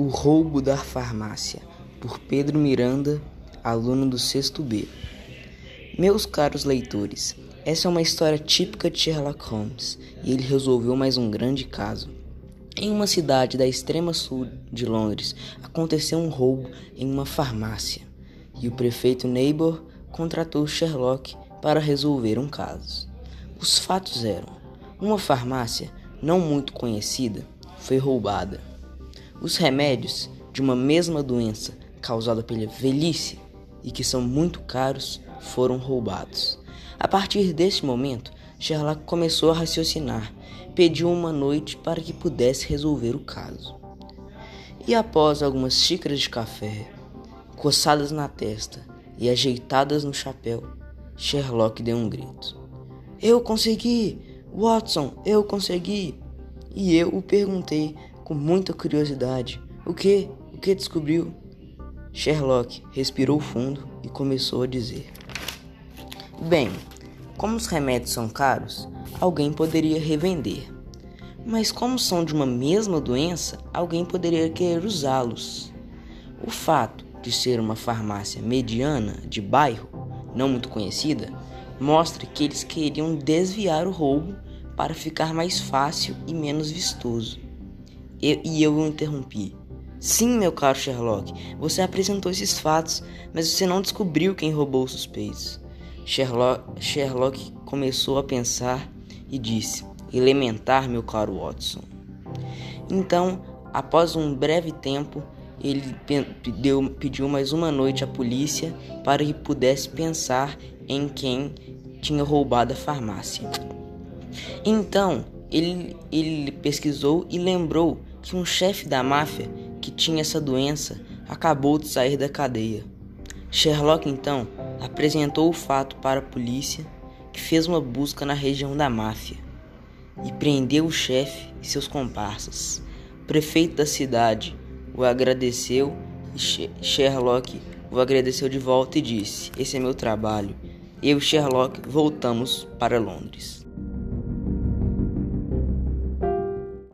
O Roubo da Farmácia, por Pedro Miranda, aluno do sexto B. Meus caros leitores, essa é uma história típica de Sherlock Holmes e ele resolveu mais um grande caso. Em uma cidade da extrema sul de Londres, aconteceu um roubo em uma farmácia e o prefeito Neighbor contratou Sherlock para resolver um caso. Os fatos eram: uma farmácia não muito conhecida foi roubada os remédios de uma mesma doença causada pela velhice e que são muito caros foram roubados. A partir deste momento, Sherlock começou a raciocinar, pediu uma noite para que pudesse resolver o caso. E após algumas xícaras de café, coçadas na testa e ajeitadas no chapéu, Sherlock deu um grito. Eu consegui! Watson, eu consegui! E eu o perguntei com muita curiosidade. O que? O que descobriu? Sherlock respirou fundo e começou a dizer: Bem, como os remédios são caros, alguém poderia revender. Mas como são de uma mesma doença, alguém poderia querer usá-los. O fato de ser uma farmácia mediana de bairro, não muito conhecida, mostra que eles queriam desviar o roubo para ficar mais fácil e menos vistoso. E, e eu o interrompi. Sim, meu caro Sherlock, você apresentou esses fatos, mas você não descobriu quem roubou os suspeitos. Sherlock, Sherlock começou a pensar e disse: Elementar, meu caro Watson. Então, após um breve tempo, ele pediu mais uma noite à polícia para que pudesse pensar em quem tinha roubado a farmácia. Então, ele, ele pesquisou e lembrou que um chefe da máfia que tinha essa doença acabou de sair da cadeia. Sherlock então apresentou o fato para a polícia, que fez uma busca na região da máfia e prendeu o chefe e seus comparsas. O prefeito da cidade o agradeceu e Sherlock o agradeceu de volta e disse: Esse é meu trabalho. Eu e Sherlock voltamos para Londres.